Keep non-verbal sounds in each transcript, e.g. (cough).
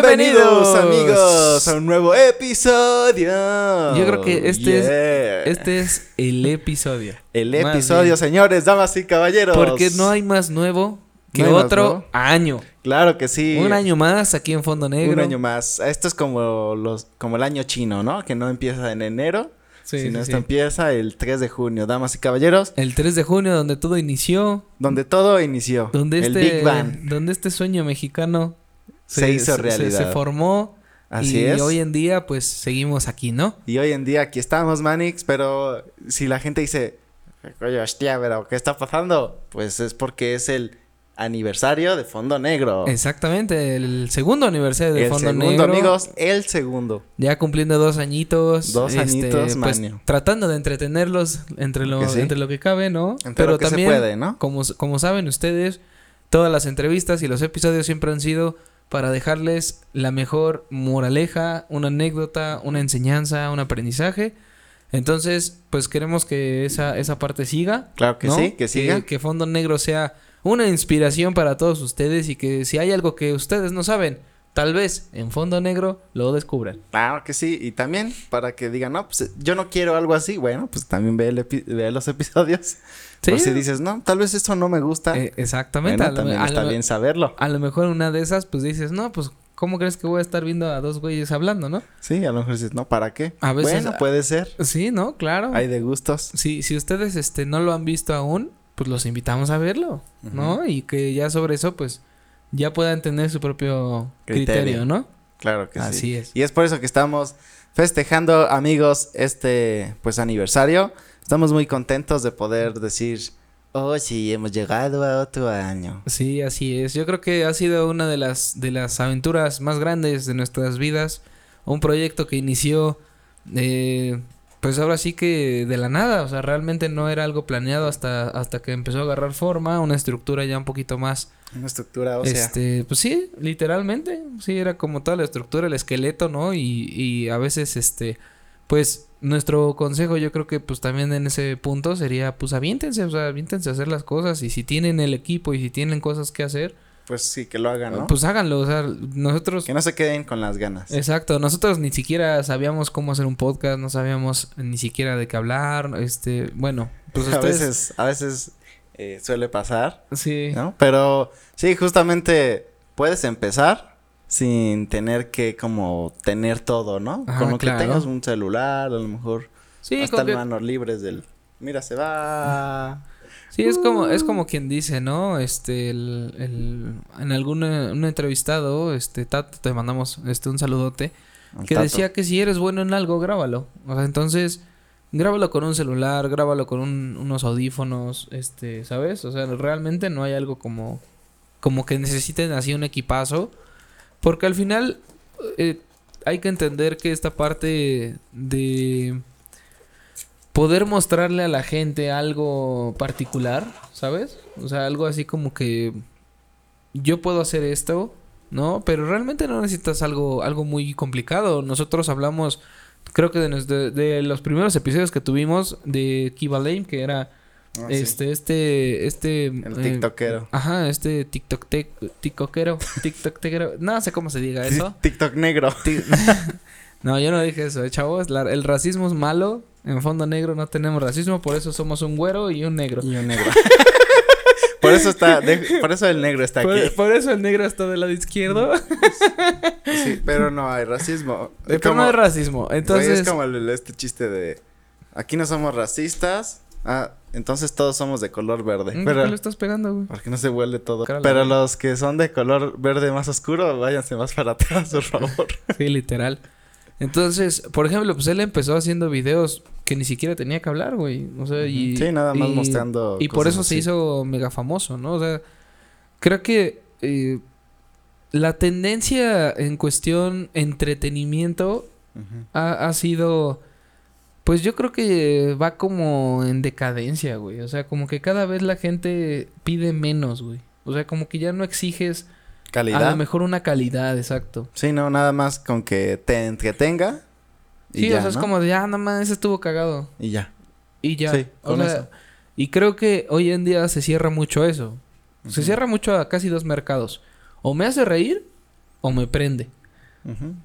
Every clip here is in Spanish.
Bienvenidos, amigos a un nuevo episodio. Yo creo que este es este es el episodio. El episodio, señores, damas y caballeros. Porque no hay más nuevo que otro año. Claro que sí. Un año más aquí en Fondo Negro. Un año más. Esto es como los como el año chino, ¿no? Que no empieza en enero. Sí, sino esto empieza el 3 de junio, damas y caballeros. El 3 de junio, donde todo inició. Donde todo inició. Donde el este, Big Bang. Donde este sueño mexicano se, hizo realidad. Se, formó. Así y hoy en día, pues seguimos aquí, ¿no? Y hoy en día aquí estamos, Manix, pero si la gente dice, oye, hostia, pero ¿qué está pasando? Pues es porque es el aniversario de Fondo Negro. Exactamente, el segundo aniversario de Fondo Negro. El segundo, amigos, el segundo. Ya cumpliendo dos añitos. Dos este, añitos, pues, Tratando de entretenerlos entre lo, que entre lo que cabe, ¿no? Pero también, se puede, ¿no? Como, como saben ustedes, todas las entrevistas y los episodios siempre han sido para dejarles la mejor moraleja, una anécdota, una enseñanza, un aprendizaje. Entonces, pues queremos que esa, esa parte siga. Claro que sí, que siga. Que, Fondo Negro sea una inspiración para todos ustedes y que si hay algo que ustedes no saben, tal vez en Fondo Negro lo descubran. Claro que sí, y también para que digan, no, pues yo no quiero algo así, bueno, pues también ve, ve los episodios. ¿Sí? si dices, no, tal vez esto no me gusta. Eh, exactamente. también está bien saberlo. A lo mejor una de esas, pues dices, no, pues, ¿cómo crees que voy a estar viendo a dos güeyes hablando, no? Sí, a lo mejor dices, no, ¿para qué? A veces. Bueno, puede ser. Sí, ¿no? Claro. Hay de gustos. Sí, si ustedes, este, no lo han visto aún, pues los invitamos a verlo, ¿no? Y que ya sobre eso, pues, ya puedan tener su propio criterio, ¿no? Claro que sí. Así es. Y es por eso que estamos festejando, amigos, este, pues, aniversario. Estamos muy contentos de poder decir, oh sí, hemos llegado a otro año. Sí, así es. Yo creo que ha sido una de las, de las aventuras más grandes de nuestras vidas. Un proyecto que inició, eh, pues ahora sí que de la nada. O sea, realmente no era algo planeado hasta, hasta que empezó a agarrar forma, una estructura ya un poquito más... Una estructura ósea. Este, pues sí, literalmente. Sí, era como toda la estructura, el esqueleto, ¿no? Y, y a veces, este, pues nuestro consejo yo creo que pues también en ese punto sería pues aviéntense, o sea, aviéntense a hacer las cosas y si tienen el equipo y si tienen cosas que hacer, pues sí, que lo hagan, ¿no? Pues háganlo, o sea, nosotros... Que no se queden con las ganas. Exacto, nosotros ni siquiera sabíamos cómo hacer un podcast, no sabíamos ni siquiera de qué hablar, este, bueno, pues (laughs) ustedes... A veces, a veces eh, suele pasar. Sí. ¿No? Pero sí, justamente puedes empezar sin tener que como tener todo, ¿no? Con lo que tengas un celular, a lo mejor sí, hasta manos libres del mira, se va. Sí, es como es como quien dice, ¿no? Este el, el en algún un entrevistado, este Tato te mandamos este un saludote que decía que si eres bueno en algo, grábalo. O sea, entonces grábalo con un celular, grábalo con unos audífonos, este, ¿sabes? O sea, realmente no hay algo como como que necesiten así un equipazo porque al final eh, hay que entender que esta parte de poder mostrarle a la gente algo particular, ¿sabes? O sea, algo así como que yo puedo hacer esto, ¿no? Pero realmente no necesitas algo, algo muy complicado. Nosotros hablamos, creo que de, de los primeros episodios que tuvimos de Kiva Lame, que era Ah, este, este, este. El eh, TikTokero. ajá, este TikTok TikTokero. (laughs) TikTokero. no sé cómo se diga eso. TikTok negro. (laughs) no, yo no dije eso, eh, chavos. el racismo es malo. En fondo negro no tenemos racismo, por eso somos un güero y un negro. Y un negro. (laughs) por eso está, por eso el negro está aquí. Por eso el negro está del lado izquierdo. sí, pero no hay racismo. Pero no hay racismo. Entonces. es como este chiste de. Aquí no somos racistas. Ah, entonces todos somos de color verde. ¿Por qué lo estás pegando, güey? Porque no se huele todo. Pero los que son de color verde más oscuro, váyanse más para atrás, por favor. (laughs) sí, literal. Entonces, por ejemplo, pues él empezó haciendo videos que ni siquiera tenía que hablar, güey. O sea, y... Sí, nada más mostrando... Y por eso se hizo mega famoso, ¿no? O sea, creo que... Eh, la tendencia en cuestión entretenimiento ha sido pues yo creo que va como en decadencia, güey. O sea, como que cada vez la gente pide menos, güey. O sea, como que ya no exiges calidad. A lo mejor una calidad, exacto. Sí, no, nada más con que te entretenga. Y sí, o sea, es como de, ah, nada más, ese estuvo cagado. Y ya. Y ya. Sí, con eso. Y creo que hoy en día se cierra mucho eso. Se cierra mucho a casi dos mercados. O me hace reír o me prende.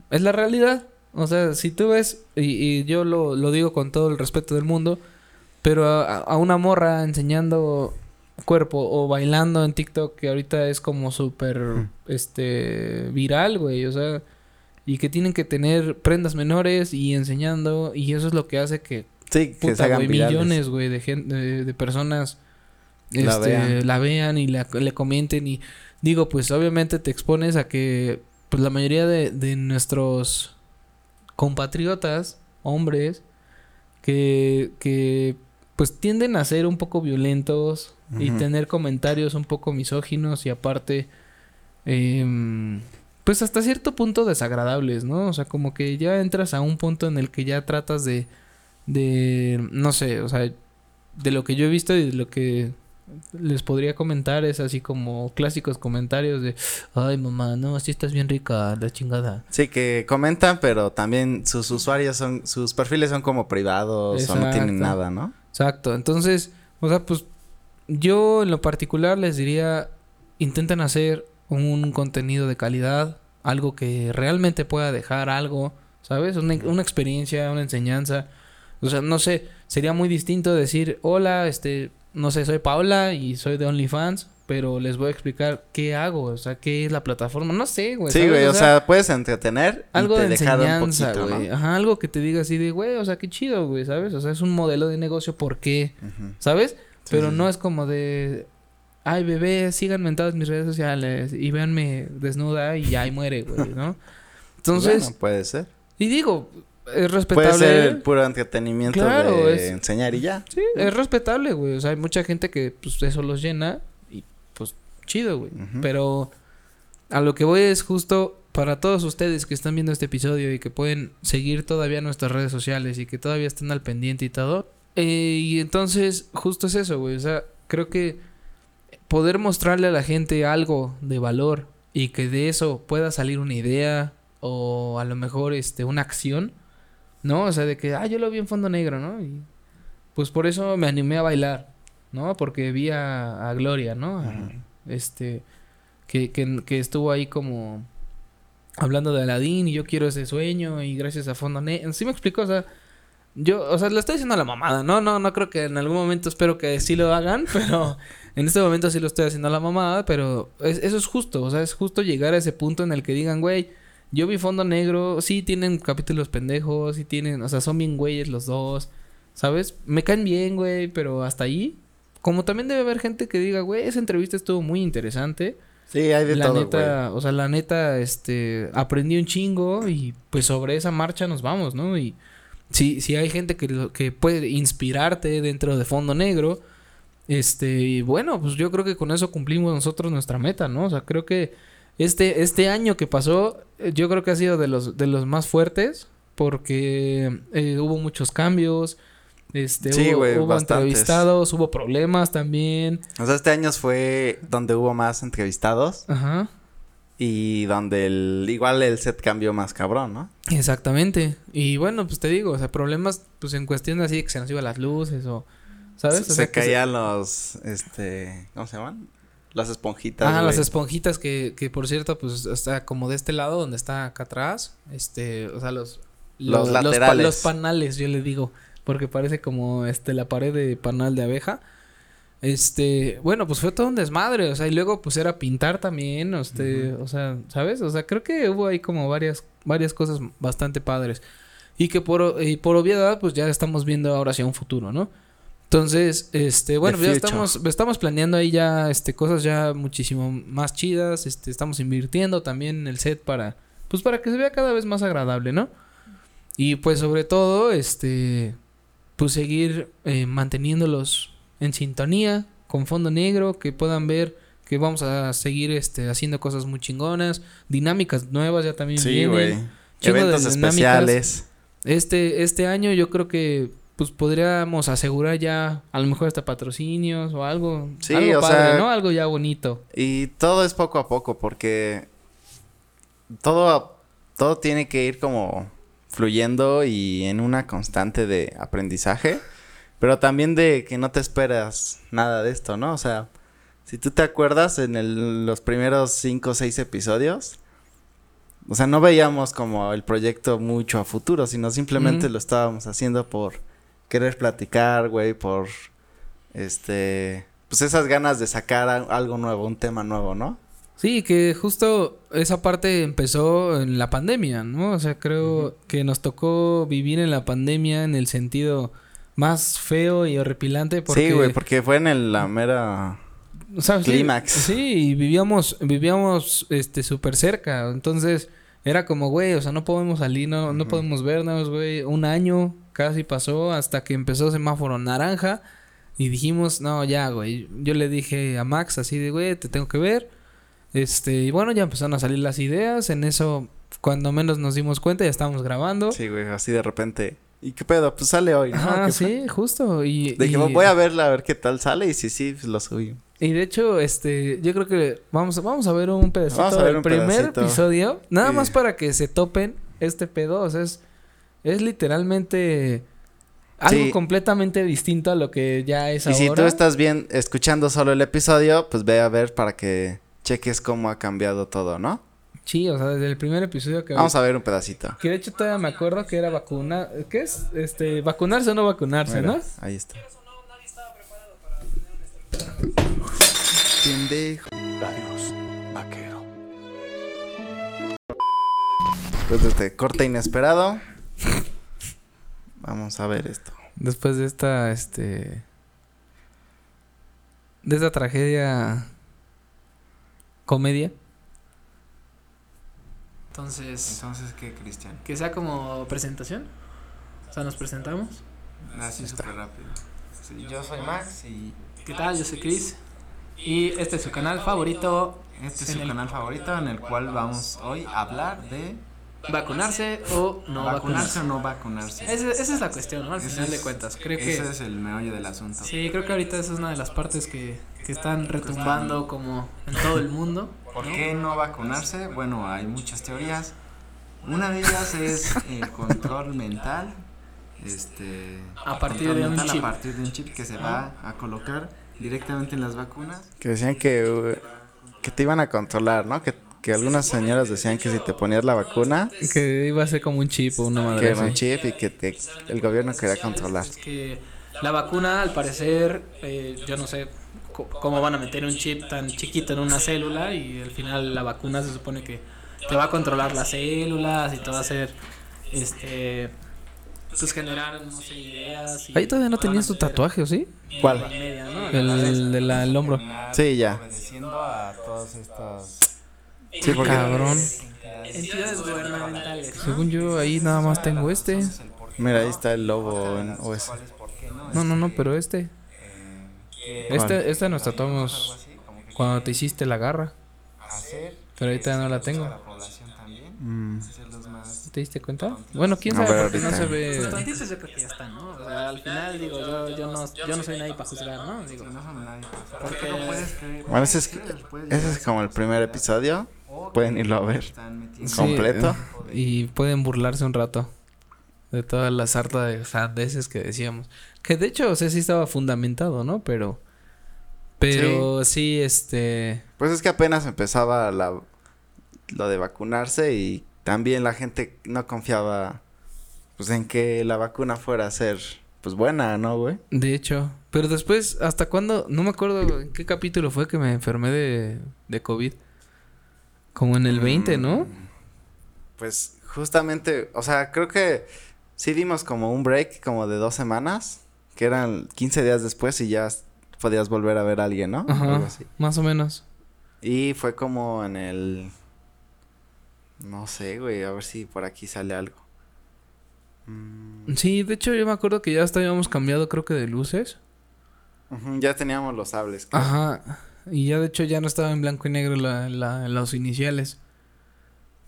Es la realidad. O sea, si tú ves, y, yo lo, digo con todo el respeto del mundo, pero a, una morra enseñando cuerpo o bailando en TikTok que ahorita es como súper, este, viral, güey. O sea, y que tienen que tener prendas menores y enseñando, y eso es lo que hace que, sí, que se hagan millones, güey, de, gente, de, personas la, este, vean. la vean y le comenten y digo, pues obviamente te expones a que pues la mayoría de, de nuestros compatriotas, hombres, que, que pues tienden a ser un poco violentos y tener comentarios un poco misóginos y aparte, eh, pues hasta cierto punto desagradables, ¿no? O sea, como que ya entras a un punto en el que ya tratas de, de, no sé, o sea, de lo que yo he visto y de lo que les podría comentar es así como clásicos comentarios de ay mamá no así estás bien rica la chingada sí que comentan pero también sus usuarios son sus perfiles son como privados o no tienen nada no exacto. Entonces o sea pues yo en lo particular les diría intenten hacer un contenido de calidad algo que realmente pueda dejar algo sabes una, una experiencia una enseñanza. O sea no sé sería muy distinto decir hola este no sé, soy Paula y soy de OnlyFans, pero les voy a explicar qué hago, o sea, qué es la plataforma, no sé, güey. Sí, güey, o, sea, puedes entretener algo de enseñanza, güey. Ajá, algo que te diga así de, güey, o sea, qué chido, güey, ¿sabes? O sea, es un modelo de negocio, ¿por qué? ¿Sabes? pero no es como de, ay, bebé, síganme en todas mis redes sociales y véanme desnuda y ahí muere, güey, ¿no? (laughs) Entonces... Bueno, puede ser. Y digo, es respetable. Puede ser el puro entretenimiento de enseñar y ya. Sí, es respetable, güey. O sea, hay mucha gente que pues eso los llena y pues chido, güey. Pero a lo que voy es justo para todos ustedes que están viendo este episodio y que pueden seguir todavía nuestras redes sociales y que todavía están al pendiente y todo. Eh, y entonces, justo es eso, güey. O sea, creo que poder mostrarle a la gente algo de valor y que de eso pueda salir una idea o a lo mejor este una acción ¿no? O sea, de que, ah, yo lo vi en fondo negro, ¿no? Y pues por eso me animé a bailar, ¿no? Porque vi a, Gloria, ¿no? Este, que, que, estuvo ahí como hablando de Aladdin y yo quiero ese sueño y gracias a fondo negro. ¿Sí me explico? O sea, yo, o sea, le estoy diciendo a la mamada, ¿no? No, no creo que en algún momento espero que sí lo hagan, (laughs) pero en este momento sí lo estoy haciendo a la mamada, pero eso es justo, o sea, es justo llegar a ese punto en el que digan, güey, yo vi Fondo Negro, sí tienen capítulos pendejos, sí tienen, o sea, son bien güeyes los dos, ¿sabes? Me caen bien, güey, pero hasta ahí. Como también debe haber gente que diga, güey, esa entrevista estuvo muy interesante. Sí, hay de la todo, neta, o sea, la neta, este, aprendí un chingo y pues sobre esa marcha nos vamos, ¿no? Y si, si hay gente que, que puede inspirarte dentro de Fondo Negro, este, y bueno, pues yo creo que con eso cumplimos nosotros nuestra meta, ¿no? O sea, creo que este, este año que pasó, yo creo que ha sido de los, de los más fuertes. Porque eh, hubo muchos cambios. Este, hubo, entrevistados, hubo problemas también. O sea, este año fue donde hubo más entrevistados. Ajá. Y donde el, igual el set cambió más cabrón, ¿no? Exactamente. Y bueno, pues te digo, o sea, problemas, pues en cuestión así que se nos iban las luces o, ¿sabes? Se, caían los, este, ¿cómo se llaman? Las esponjitas. Ah, las esponjitas que, que por cierto, pues está como de este lado donde está acá atrás. Este, o sea, los. Los, laterales. Los, panales, yo le digo. Porque parece como este la pared de panal de abeja. Este, bueno, pues fue todo un desmadre, o sea, y luego pues era pintar también, este, o sea, ¿sabes? O sea, creo que hubo ahí como varias varias cosas bastante padres. Y que por y por obviedad pues ya estamos viendo ahora hacia un futuro, ¿no? Entonces, este, bueno, ya estamos, estamos planeando ahí ya, este, cosas ya muchísimo más chidas, este, estamos invirtiendo también en el set para, pues para que se vea cada vez más agradable, ¿no? Y pues sobre todo, este, pues seguir eh, manteniéndolos en sintonía, con fondo negro, que puedan ver que vamos a seguir, este, haciendo cosas muy chingonas, dinámicas nuevas ya también sí, güey. Eventos especiales. Este, este año yo creo que pues podríamos asegurar ya a lo mejor hasta patrocinios o algo. Sí, algo o padre, ¿no? Algo ya bonito. Y todo es poco a poco porque todo, todo tiene que ir como fluyendo y en una constante de aprendizaje, pero también de que no te esperas nada de esto, ¿no? O sea, si tú te acuerdas en el, los primeros cinco o seis episodios, O sea, no veíamos como el proyecto mucho a futuro, sino simplemente lo estábamos haciendo por querer platicar, güey, por este, pues esas ganas de sacar algo nuevo, un tema nuevo, ¿no? Sí, que justo esa parte empezó en la pandemia, ¿no? O sea, creo que nos tocó vivir en la pandemia en el sentido más feo y horripilante porque... Sí, güey, porque fue en la mera... Clímax. Sí, y vivíamos, vivíamos, este, súper cerca, entonces era como, güey, o sea, no podemos salir, no, no podemos vernos, güey, un año casi pasó hasta que empezó semáforo naranja y dijimos, no, ya, güey, yo le dije a Max así de, güey, te tengo que ver, este, y bueno, ya empezaron a salir las ideas, en eso, cuando menos nos dimos cuenta, ya estábamos grabando. Sí, güey, así de repente ¿Y qué pedo? Pues sale hoy, ¿no? Ah, sí, justo. Y, Dije, voy a verla, a ver qué tal sale. Y si sí, pues lo subí. Y de hecho, este, yo creo que vamos, vamos a ver un pedacito del primer episodio. Nada más para que se topen este pedo. O sea, es, es literalmente algo completamente distinto a lo que ya es ahora. Y si tú estás bien escuchando solo el episodio, pues ve a ver para que cheques cómo ha cambiado todo, ¿no? Sí, o sea, desde el primer episodio que... Vamos a ver un pedacito. Que de hecho todavía me acuerdo que era vacuna... ¿Qué es? Este, vacunarse o no vacunarse, ¿no? Ahí está. Pendejo. Adiós, vaquero. Después de este corte inesperado. Vamos a ver esto. Después de esta, este... De esta tragedia... Comedia. Entonces. Entonces, ¿qué, Cristian? Que sea como presentación. O sea, nos presentamos. Así súper rápido. yo soy Max y. ¿Qué tal? Yo soy Chris. Y este es su canal favorito. Este es su canal favorito en el cual vamos hoy a hablar de. ¿Vacunarse o no vacunarse? o no vacunarse? Esa, es la cuestión, ¿no? Al final de cuentas. Creo que. Ese es el meollo del asunto. Sí, creo que ahorita esa es una de las partes que, que están retumbando como en todo el mundo. ¿Por qué no vacunarse? Bueno, hay muchas teorías. Una de ellas es el control mental. Este, a partir de un chip. A partir de un chip que se va a colocar directamente en las vacunas. Que decían que, que te iban a controlar, ¿no? Que, que algunas señoras decían que si te ponías la vacuna... Que iba a ser como un chip o una madre Que era un chip y que el gobierno quería controlar. que la vacuna, al parecer, eh, yo no sé cómo van a meter un chip tan chiquito en una célula y al final la vacuna se supone que te va a controlar las células y te va a hacer este pues generar no sé ideas ahí todavía no tenías tu tatuaje o sí cuál el, de la, el hombro. sí ya. obedeciendo a todos estos sí porque cabrón. entidades gubernamentales según yo ahí nada más tengo este. mira ahí está el lobo en OS no no no pero este. este, este nos tratamos cuando te hiciste la garra. Pero ahorita no la tengo. Mm. ¿Te diste cuenta? Bueno, quién sabe, porque no se ve. Los yo creo que ya están, ¿no? O sea, al final, digo, yo, yo, no, yo no soy nadie para juzgar, ¿no? Digo, no soy nadie para Porque... Bueno, ese es, ese es como el primer episodio. Pueden irlo a ver completo. y pueden burlarse un rato de toda la sarta de sandeces que decíamos. Que de hecho, o sea, sí estaba fundamentado, ¿no? Pero. Pero sí. este. Pues es que apenas empezaba la, lo de vacunarse y también la gente no confiaba pues en que la vacuna fuera a ser pues buena, ¿no, güey? De hecho, pero después, ¿hasta cuándo? No me acuerdo en qué capítulo fue que me enfermé de, de COVID. Como en el 20, ¿no? Mm, pues justamente, o sea, creo que sí dimos como un break como de dos semanas, que eran 15 días después y ya podías volver a ver a alguien, ¿no? Ajá, más o menos. Y fue como en el... No sé, güey, a ver si por aquí sale algo. Mm. Sí, de hecho yo me acuerdo que ya habíamos cambiado creo que de luces. ya teníamos los sables. Ajá. Y ya de hecho ya no estaba en blanco y negro la, la, los iniciales.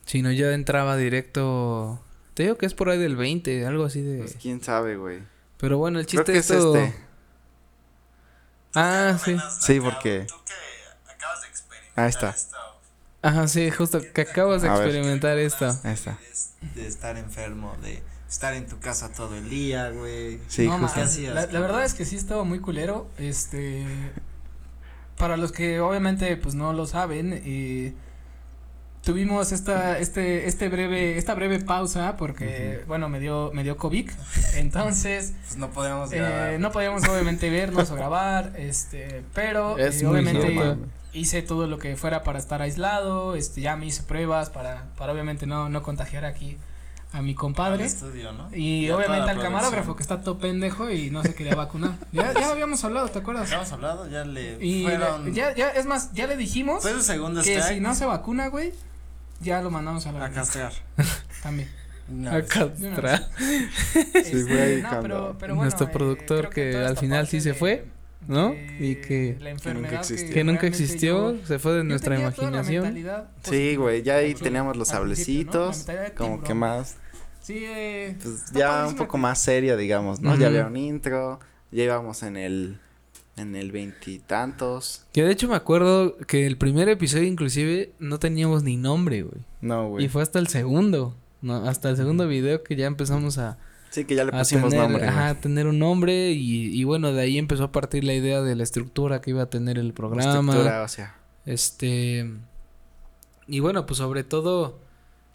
Sino ya entraba directo te digo que es por ahí del 20, algo así de. Pues quién sabe, güey. Pero bueno, el chiste Creo que es, este. Ah, sí. Sí, porque. Ahí está. Ajá, sí, justo que acabas de experimentar esto. Ahí está. De estar enfermo, de estar en tu casa todo el día, güey. Sí, no, justo. La, la, verdad es que sí estaba muy culero. Este. Para los que obviamente pues no lo saben, eh, tuvimos esta, este, este breve, esta breve pausa porque, bueno, me dio, me dio COVID, entonces. Pues no podíamos eh, no podíamos obviamente vernos o grabar, este, pero eh, obviamente hice todo lo que fuera para estar aislado, este, ya me hice pruebas para, para obviamente no, no contagiar aquí a mi compadre. Y obviamente al camarógrafo que está todo pendejo y no se quería vacunar. Ya, ya habíamos hablado, ¿te acuerdas? Ya habíamos hablado, ya le y fueron... ya, ya, es más, ya le dijimos que si no se vacuna, güey, ya lo mandamos a la A (laughs) castrar. También. a castrar. sí, güey, no, pero, pero bueno, Nuestro eh, productor que, al final sí se fue. ¿No? y que, que, nunca existió, se fue de nuestra imaginación. Sí, güey, ya ahí teníamos los sablecitos, como que más Sí, eh, pues ya un poco más serio, digamos, ¿no? Ya había un intro, ya íbamos en el en el veintitantos. Que de hecho me acuerdo que el primer episodio inclusive no teníamos ni nombre, güey. No, güey. Y fue hasta el segundo, no, hasta el segundo video que ya empezamos a Sí, que ya le pusimos nombre. Ajá, tener un nombre y, y bueno, de ahí empezó a partir la idea de la estructura que iba a tener el programa. estructura, o sea. Este y bueno, pues sobre todo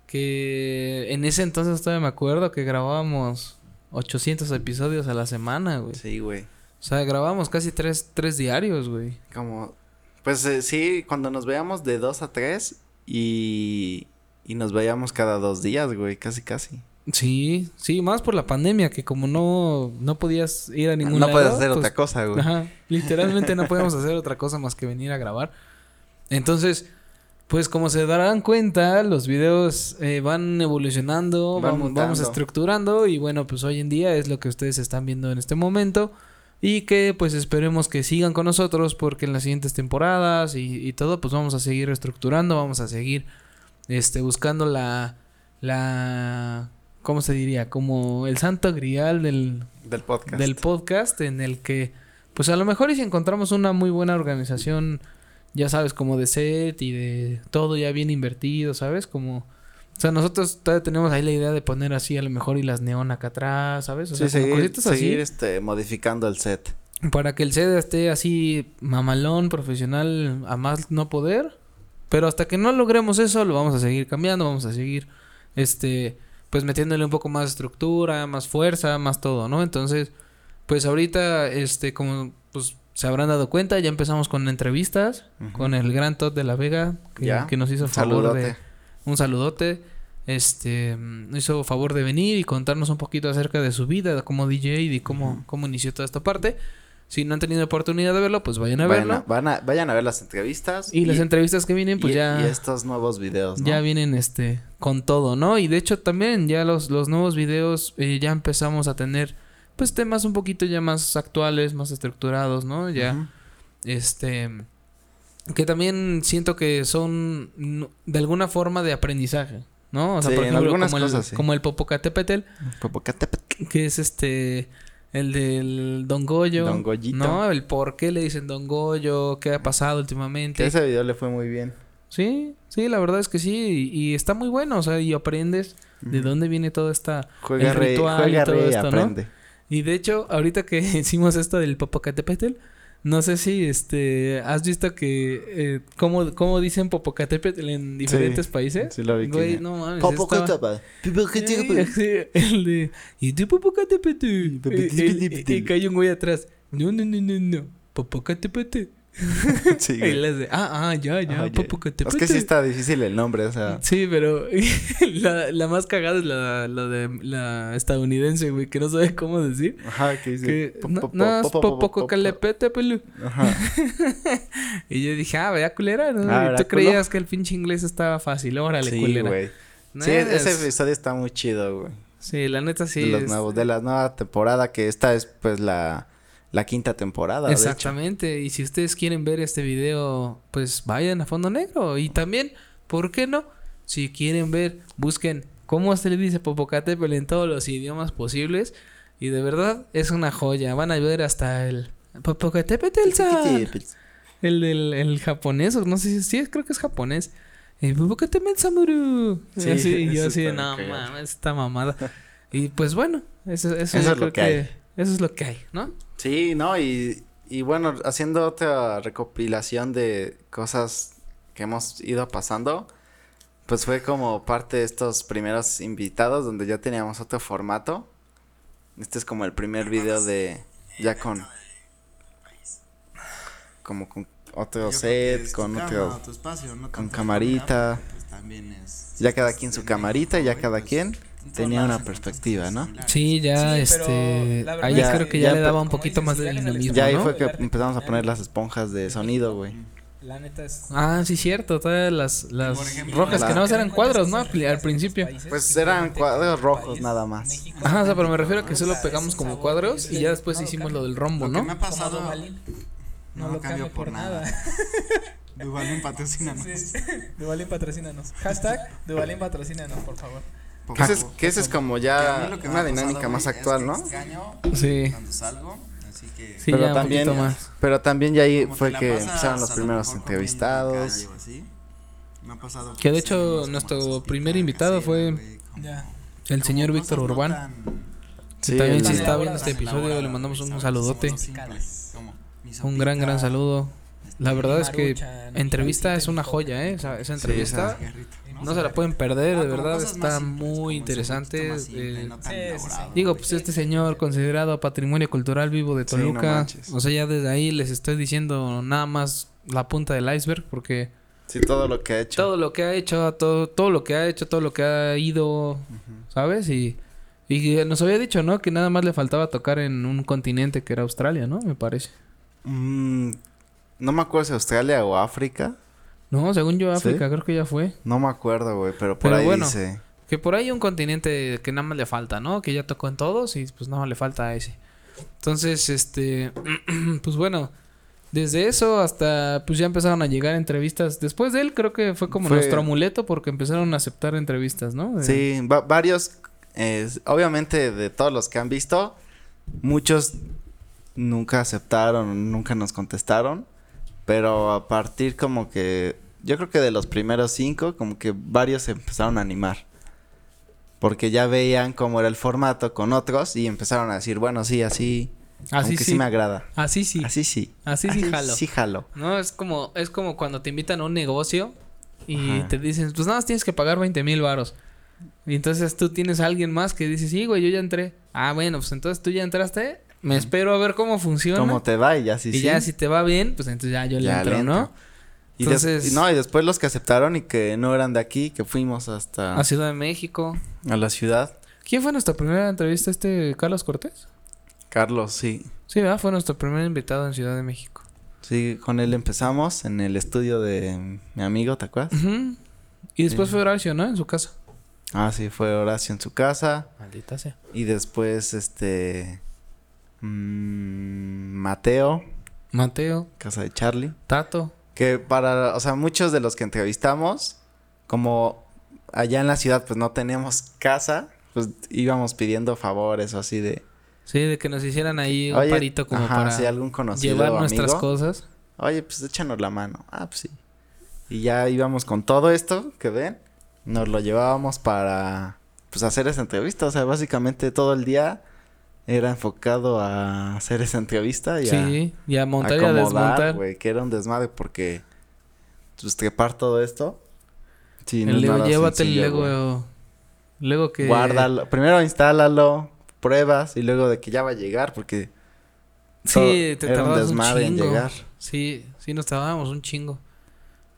que en ese entonces todavía me acuerdo que grabábamos 800 episodios a la semana, güey. Sí, güey. O sea, grabábamos casi tres, tres diarios, güey. Como, pues eh, sí, cuando nos veíamos de dos a tres y, y nos veíamos cada dos días, güey, casi, casi. Sí, sí, más por la pandemia, que como no, no podías ir a ningún lado. No puedes hacer otra pues, cosa, güey. Ajá, literalmente no podíamos (laughs) hacer otra cosa más que venir a grabar. Entonces, pues como se darán cuenta, los videos eh, van evolucionando, vamos, vamos, estructurando y bueno, pues hoy en día es lo que ustedes están viendo en este momento y que pues esperemos que sigan con nosotros porque en las siguientes temporadas y, y todo pues vamos a seguir estructurando, vamos a seguir este buscando la la ¿cómo se diría? Como el santo grial del del podcast. Del podcast en el que pues a lo mejor y si encontramos una muy buena organización ya sabes, como de set y de todo ya bien invertido, ¿sabes? Como... O sea, nosotros todavía tenemos ahí la idea de poner así a lo mejor y las neón acá atrás, ¿sabes? O sea, seguir, cositas así. este, modificando el set. Para que el set esté así mamalón, profesional, a más no poder. Pero hasta que no logremos eso, lo vamos a seguir cambiando, vamos a seguir, este, pues metiéndole un poco más estructura, más fuerza, más todo, ¿no? Entonces, pues ahorita, este, como, pues se habrán dado cuenta, ya empezamos con entrevistas con el gran Todd de la Vega, que, nos hizo favor de un saludote. Este hizo favor de venir y contarnos un poquito acerca de su vida como DJ y cómo, cómo inició toda esta parte. Si no han tenido oportunidad de verlo, pues vayan a verlo. vayan a ver las entrevistas. Y, las entrevistas que vienen, pues ya. Y estos nuevos videos, Ya vienen este con todo, ¿no? Y de hecho también ya los, los nuevos videos eh, ya empezamos a tener pues temas un poquito ya más actuales, más estructurados, ¿no? Ya, este, que también siento que son de alguna forma de aprendizaje, ¿no? O sea, por ejemplo, como, el, como el Popocatépetl. Popocatépetl. Que es este, el del Don Goyo. Don Goyito. ¿No? El por qué le dicen Don Goyo, qué ha pasado últimamente. ese video le fue muy bien. Sí, sí, la verdad es que sí. Y, está muy bueno, o sea, y aprendes de dónde viene toda esta... Juega, el ritual y todo esto, aprende. Y de hecho, ahorita que (laughs) hicimos esto del Popocatépetl, no sé si este has visto que eh, cómo, cómo dicen Popocatépetl en diferentes países. Sí, lo vi. Güey, no mames. Popocatépetl. Sí, el de y tú Popocatépetl. Y, y, cae un güey atrás. No, no, no, no, no. Popocatépetl. (laughs) sí. Y les de, ah, ah, ya, ya, Es que sí está difícil el nombre, o sea. Sí, pero (laughs) la, la más cagada es la, la de la estadounidense, güey, que no sabe cómo decir. Ajá, que dice. Que no, es poco calepete, pelu. Ajá. (laughs) y yo dije, ah, vaya culera, ¿no? Ah, tú creías que el pinche inglés estaba fácil, órale, sí, culera. Güey. Sí, ese episodio está muy chido, güey. Sí, la neta sí. De los nuevos, de la nueva temporada, que esta es pues la la quinta temporada. Exactamente. Y si ustedes quieren ver este video, pues vayan a Fondo Negro. Y también, ¿por qué no? Si quieren ver, busquen cómo se le dice Popocatépetl en todos los idiomas posibles. Y de verdad es una joya. Van a ver hasta el Popocatépetl. El del el japonés, no sé si sí, creo que es japonés. El Popocatépetl Samuru. Sí, así, y yo así de, no mames, esta mamada. y pues bueno, eso, eso, es lo que hay. Eso es lo que hay, ¿no? Sí, ¿no? Y, y bueno, haciendo otra recopilación de cosas que hemos ido pasando, pues fue como parte de estos primeros invitados donde ya teníamos otro formato. Este es como el primer video de ya con como con otro set, con otro con camarita. Pues, ya cada quien su camarita, ya cada quien tenía una perspectiva, ¿no? Sí, ya este ahí creo que ya, le daba un poquito más de dinamismo, Ya ahí fue que empezamos a poner las esponjas de sonido, güey. La neta es. Ah, sí, cierto. Todas las, las rojas que no eran cuadros, ¿no? Al principio. Pues eran cuadros rojos nada más. Ajá, o sea, pero me refiero a que solo pegamos como cuadros y ya después hicimos lo del rombo, ¿no? me ha pasado. No, lo cambio por nada. (laughs) Duvalín patrocínanos. Duvalín patrocínanos. Hashtag Duvalín patrocínanos, por favor. Que ese es, que ese es como ya una dinámica más actual, ¿no? Sí. Cuando salgo Sí, pero también, más. Pero también ya ahí fue que empezaron los primeros entrevistados. Que de hecho nuestro primer invitado fue el señor Víctor Urbán. Sí, también si está viendo este episodio le mandamos un saludote. Un gran, gran saludo. La verdad es que entrevista es una joya, ¿eh? Esa, esa entrevista no se la pueden perder, de verdad está muy interesante. Eh, digo, pues este señor considerado patrimonio cultural vivo de Toluca, o sea, ya desde ahí les estoy diciendo nada más la punta del iceberg porque sí todo lo que ha hecho. Todo lo que ha hecho, todo todo lo que ha hecho, todo lo que ha ido, ¿sabes? Y y nos había dicho, ¿no? Que nada más le faltaba tocar en un continente que era Australia, ¿no? Me parece. Mm, no me acuerdo si Australia o África. No, según yo, África creo que ya fue. No me acuerdo, güey, pero por ahí bueno, dice. Que por ahí hay un continente que nada más le falta, ¿no? Que ya tocó en todos y pues nada más le falta a ese. Entonces, este, (clears throat) pues bueno, desde eso hasta pues ya empezaron a llegar entrevistas. Después de él creo que fue como nuestro amuleto porque empezaron a aceptar entrevistas, ¿no? Sí, varios, obviamente de todos los que han visto, muchos nunca aceptaron, nunca nos contestaron. Pero a partir como que... Yo creo que de los primeros cinco, como que varios se empezaron a animar. Porque ya veían cómo era el formato con otros y empezaron a decir, bueno, sí, así... Así sí. sí me agrada. Así sí. Así sí. Así sí jalo. Sí jalo. No, es como, es como cuando te invitan a un negocio y te dicen, pues nada más tienes que pagar 20 mil varos. Y entonces tú tienes a alguien más que dice, sí, güey, yo ya entré. Ah, bueno, pues entonces tú ya entraste, me espero a ver cómo funciona. Cómo te va y ya sí, Y ya si te va bien, pues entonces ya yo le entro, ¿no? Y entonces... no, y después los que aceptaron y que no eran de aquí, que fuimos hasta... A Ciudad de México. A la ciudad. ¿Quién fue nuestra primera entrevista? ¿Este Carlos Cortés? Carlos, sí. Sí, ¿verdad? Fue nuestro primer invitado en Ciudad de México. Sí, con él empezamos en el estudio de mi amigo, ¿te acuerdas? Y después fue Horacio, ¿no? En su casa. Ah, sí, fue Horacio en su casa. Maldita sea. Y después, este... Mm, Mateo. Mateo. Casa de Charlie. Tato. Que para, o sea, muchos de los que entrevistamos, como allá en la ciudad pues no teníamos casa, pues íbamos pidiendo favores o así de... Sí, de que nos hicieran ahí un parito como para algún conocido llevar nuestras cosas. Oye, pues échanos la mano. Ah, pues sí. Y ya íbamos con todo esto que ven, nos lo llevábamos para pues hacer esa entrevista, o sea, básicamente todo el día era enfocado a hacer esa entrevista y sí, a, y a montar y a desmontar. güey, que era un desmadre porque pues trepar todo esto. Sí, el Lego, llévate el Lego, Lego que guárdalo, primero instálalo, pruebas y luego de que ya va a llegar porque Sí, te era un desmadre en llegar. Sí, sí nos tardábamos un chingo.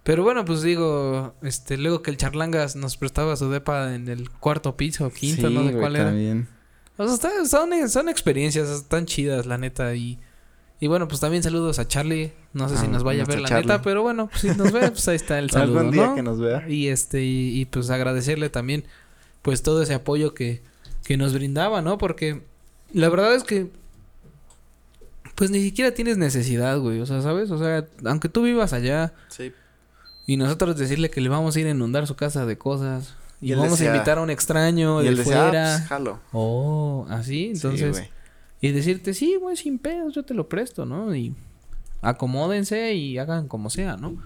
Pero bueno, pues digo, este, luego que el Charlangas nos prestaba su depa en el cuarto piso, quinto, no de cuál era. O sea, son, son experiencias tan chidas, la neta. Y, y bueno, pues también saludos a Charlie. No sé si ah, nos vaya a ver la neta, pero bueno, pues si nos ve, pues ahí está el (laughs) saludo. Algún día que nos vea. Y este, y, pues agradecerle también, pues todo ese apoyo que, que nos brindaba, ¿no? Porque la verdad es que pues ni siquiera tienes necesidad, güey. O sea, ¿sabes? O sea, aunque tú vivas allá. Sí. Y nosotros decirle que le vamos a ir a inundar su casa de cosas. Y, vamos a invitar a un extraño y de fuera. Ah, pues, oh, así, entonces. y decirte, sí, güey, sin pedos, yo te lo presto, ¿no? Y acomódense y hagan como sea, ¿no?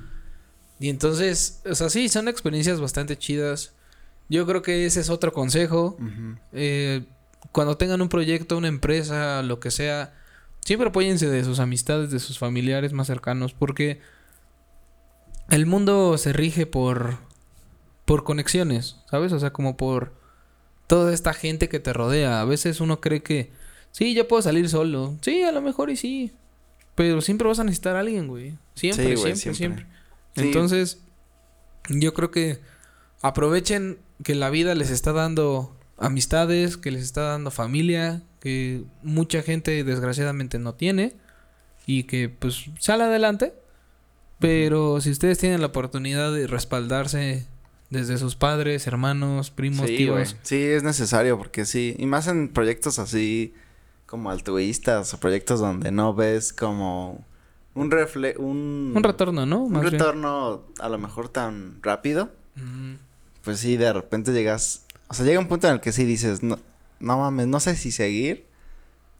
Y entonces, o sea, sí, son experiencias bastante chidas. Yo creo que ese es otro consejo. eh, cuando tengan un proyecto, una empresa, lo que sea, siempre apóyense de sus amistades, de sus familiares más cercanos, porque el mundo se rige por por conexiones, ¿sabes? O sea, como por toda esta gente que te rodea. A veces uno cree que, sí, yo puedo salir solo. Sí, a lo mejor y sí. Pero siempre vas a necesitar a alguien, güey. Siempre, siempre, siempre, Entonces, yo creo que aprovechen que la vida les está dando amistades, que les está dando familia, que mucha gente desgraciadamente no tiene y que pues sale adelante. Pero si ustedes tienen la oportunidad de respaldarse desde sus padres, hermanos, primos, tíos. Sí, es necesario porque sí. Y más en proyectos así como altruistas o proyectos donde no ves como un refle un, un retorno, ¿no? un retorno a lo mejor tan rápido. Pues sí, de repente llegas. O sea, llega un punto en el que sí dices, no, no mames, no sé si seguir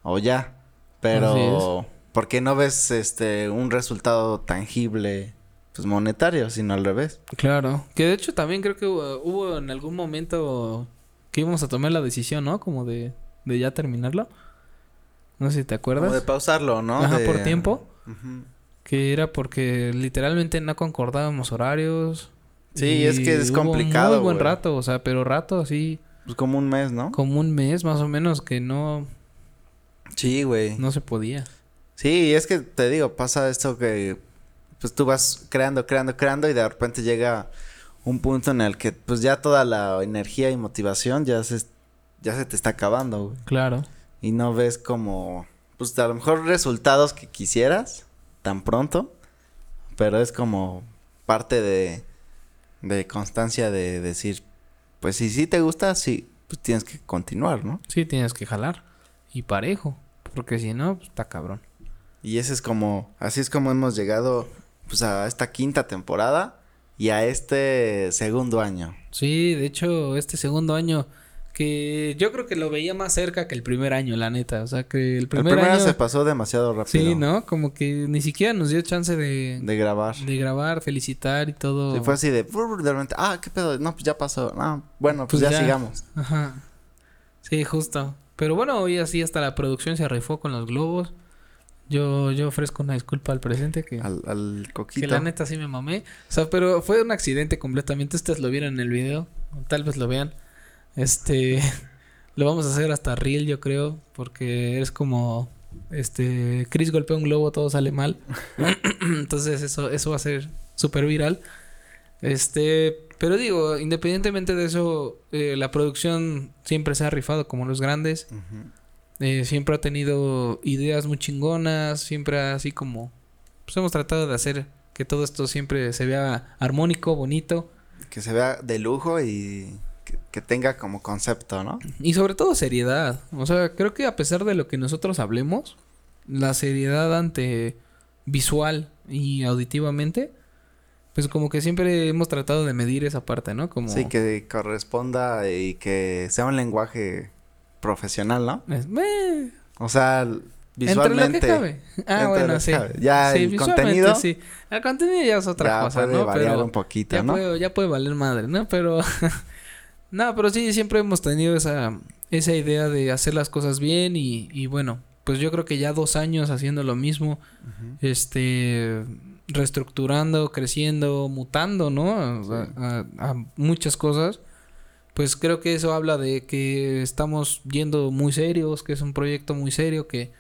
o ya. Pero. Porque no ves este un resultado tangible pues monetario, sino al revés. Claro, que de hecho también creo que hubo, en algún momento que íbamos a tomar la decisión, ¿no? Como de, de ya terminarlo. No sé si te acuerdas. Como de pausarlo, ¿no? Ajá, por tiempo. Que era porque literalmente no concordábamos horarios. Sí, es que es complicado. Muy buen rato, o sea, pero rato así. Pues como un mes, ¿no? Como un mes más o menos que no. Sí, güey. No se podía. Sí, es que te digo, pasa esto que pues tú vas creando, creando, creando y de repente llega un punto en el que pues ya toda la energía y motivación ya se, ya se te está acabando, güey. Claro. Y no ves como, pues a lo mejor resultados que quisieras tan pronto, pero es como parte de, de constancia de decir, pues si sí te gusta, sí, pues tienes que continuar, ¿no? Sí, tienes que jalar. Y parejo. Porque si no, pues está cabrón. Y ese es como, así es como hemos llegado pues a esta quinta temporada y a este segundo año. Sí, de hecho, este segundo año que yo creo que lo veía más cerca que el primer año, la neta. O sea, que el primer, el primer año... se pasó demasiado rápido. Sí, ¿no? Como que ni siquiera nos dio chance de... De grabar. De grabar, felicitar y todo. Sí, fue así de... de ah, qué pedo. No, pues ya pasó. Ah, bueno, pues, ya, ya, sigamos. Ajá. Sí, justo. Pero bueno, hoy así hasta la producción se rifó con los globos. Yo, yo ofrezco una disculpa al presente que... Al, al coquito. Que la neta sí me mamé. O sea, pero fue un accidente completamente. Ustedes lo vieron en el video. Tal vez lo vean. Este... (laughs) lo vamos a hacer hasta reel, yo creo. Porque es como... Este... Chris golpea un globo, todo sale mal. (laughs) Entonces eso, eso va a ser súper viral. Este... Pero digo, independientemente de eso, eh, la producción siempre se ha rifado como los grandes. Eh, siempre ha tenido ideas muy chingonas, siempre así como... Pues hemos tratado de hacer que todo esto siempre se vea armónico, bonito. Que se vea de lujo y que, tenga como concepto, ¿no? Y sobre todo seriedad. O sea, creo que a pesar de lo que nosotros hablemos, la seriedad ante visual y auditivamente, pues como que siempre hemos tratado de medir esa parte, ¿no? Como... Sí, que corresponda y que sea un lenguaje profesional, ¿no? O sea, visualmente. Entre lo que cabe. Ah, bueno, sí. Ya el contenido. Sí. El contenido ya es otra cosa, puede ¿no? variar un poquito, ya ¿no? Puede, ya puede valer madre, ¿no? Pero. (laughs) no, pero sí, siempre hemos tenido esa, esa idea de hacer las cosas bien y, y bueno, pues yo creo que ya dos años haciendo lo mismo, este, reestructurando, creciendo, mutando, ¿no? a, muchas cosas pues creo que eso habla de que estamos yendo muy serios, que es un proyecto muy serio, que,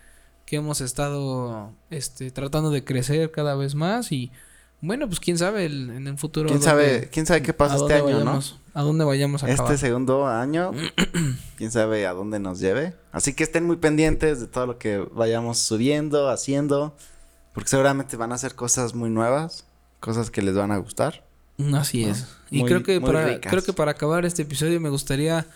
que hemos estado este, tratando de crecer cada vez más y bueno, pues quién sabe en el futuro. ¿Quién sabe, quién sabe qué pasa este año, ¿no? A dónde vayamos a Este segundo año, (clears throat) quién sabe a dónde nos lleve. Así que estén muy pendientes de todo lo que vayamos subiendo, haciendo, porque seguramente van a hacer cosas muy nuevas, cosas que les van a gustar. Así es. y creo que para creo que para acabar este episodio me gustaría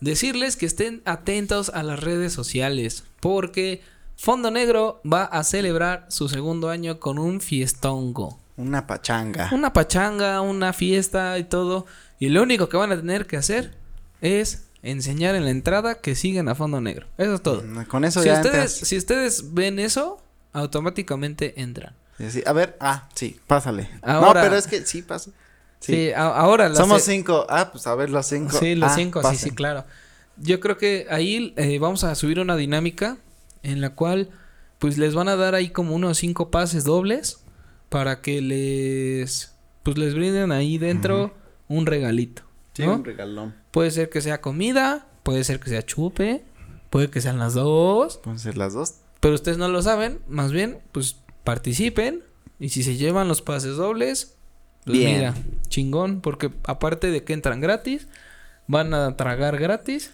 decirles que estén atentos a las redes sociales porque Fondo Negro va a celebrar su segundo año con un fiestongo. Una pachanga. Una pachanga, una fiesta y todo. Y lo único que van a tener que hacer es enseñar en la entrada que siguen a Fondo Negro. Eso es todo. Mm, con eso si ya ustedes, Si ustedes ven eso, automáticamente entran. a ver, ah, sí, pásale. no, pero es que sí, pasa. Sí, ahora. Somos cinco. Ah, pues a ver, los cinco. Sí, los ah, cinco, sí, sí, claro. Yo creo que ahí eh, vamos a subir una dinámica en la cual, pues les van a dar ahí como unos cinco pases dobles para que les, pues les brinden ahí dentro un regalito. Sí, un regalón. Puede ser que sea comida, puede ser que sea chupe, puede que sean las dos. Pueden ser las dos. Pero ustedes no lo saben, más bien, pues participen y si se llevan los pases dobles, pues mira, chingón, porque aparte de que entran gratis, van a tragar gratis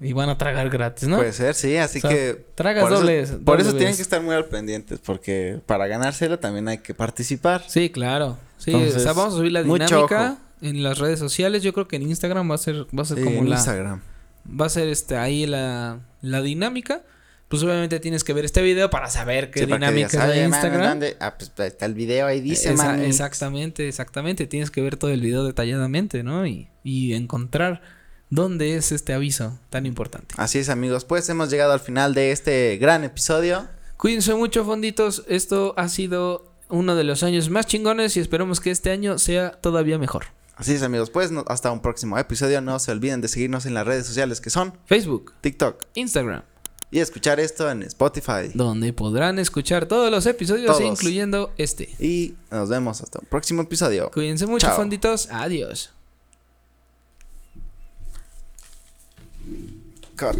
y van a tragar gratis, ¿no? Puede ser, sí, así que... Tragas dobles. por eso tienen que estar muy al pendientes, porque para ganárselo también hay que participar. Sí, claro. Sí, o sea, vamos a subir la dinámica en las redes sociales. Yo creo que en Instagram va a ser, va a ser como en Instagram. Va a ser este ahí la, la dinámica. Pues obviamente tienes que ver este video para saber qué dinámica es de Instagram. ah, pues está el video ahí dice, Exactamente, exactamente. Tienes que ver todo el video detalladamente, ¿no? Y, y encontrar dónde es este aviso tan importante. Así es, amigos. Pues hemos llegado al final de este gran episodio. Cuídense mucho, fonditos. Esto ha sido uno de los años más chingones y esperemos que este año sea todavía mejor. Así es, amigos. Pues hasta un próximo episodio. No se olviden de seguirnos en las redes sociales que son Facebook, TikTok, Instagram. Y escuchar esto en Spotify. Donde podrán escuchar todos los episodios, incluyendo este. Y nos vemos hasta un próximo episodio. Cuídense mucho, fonditos. Adiós. Cut.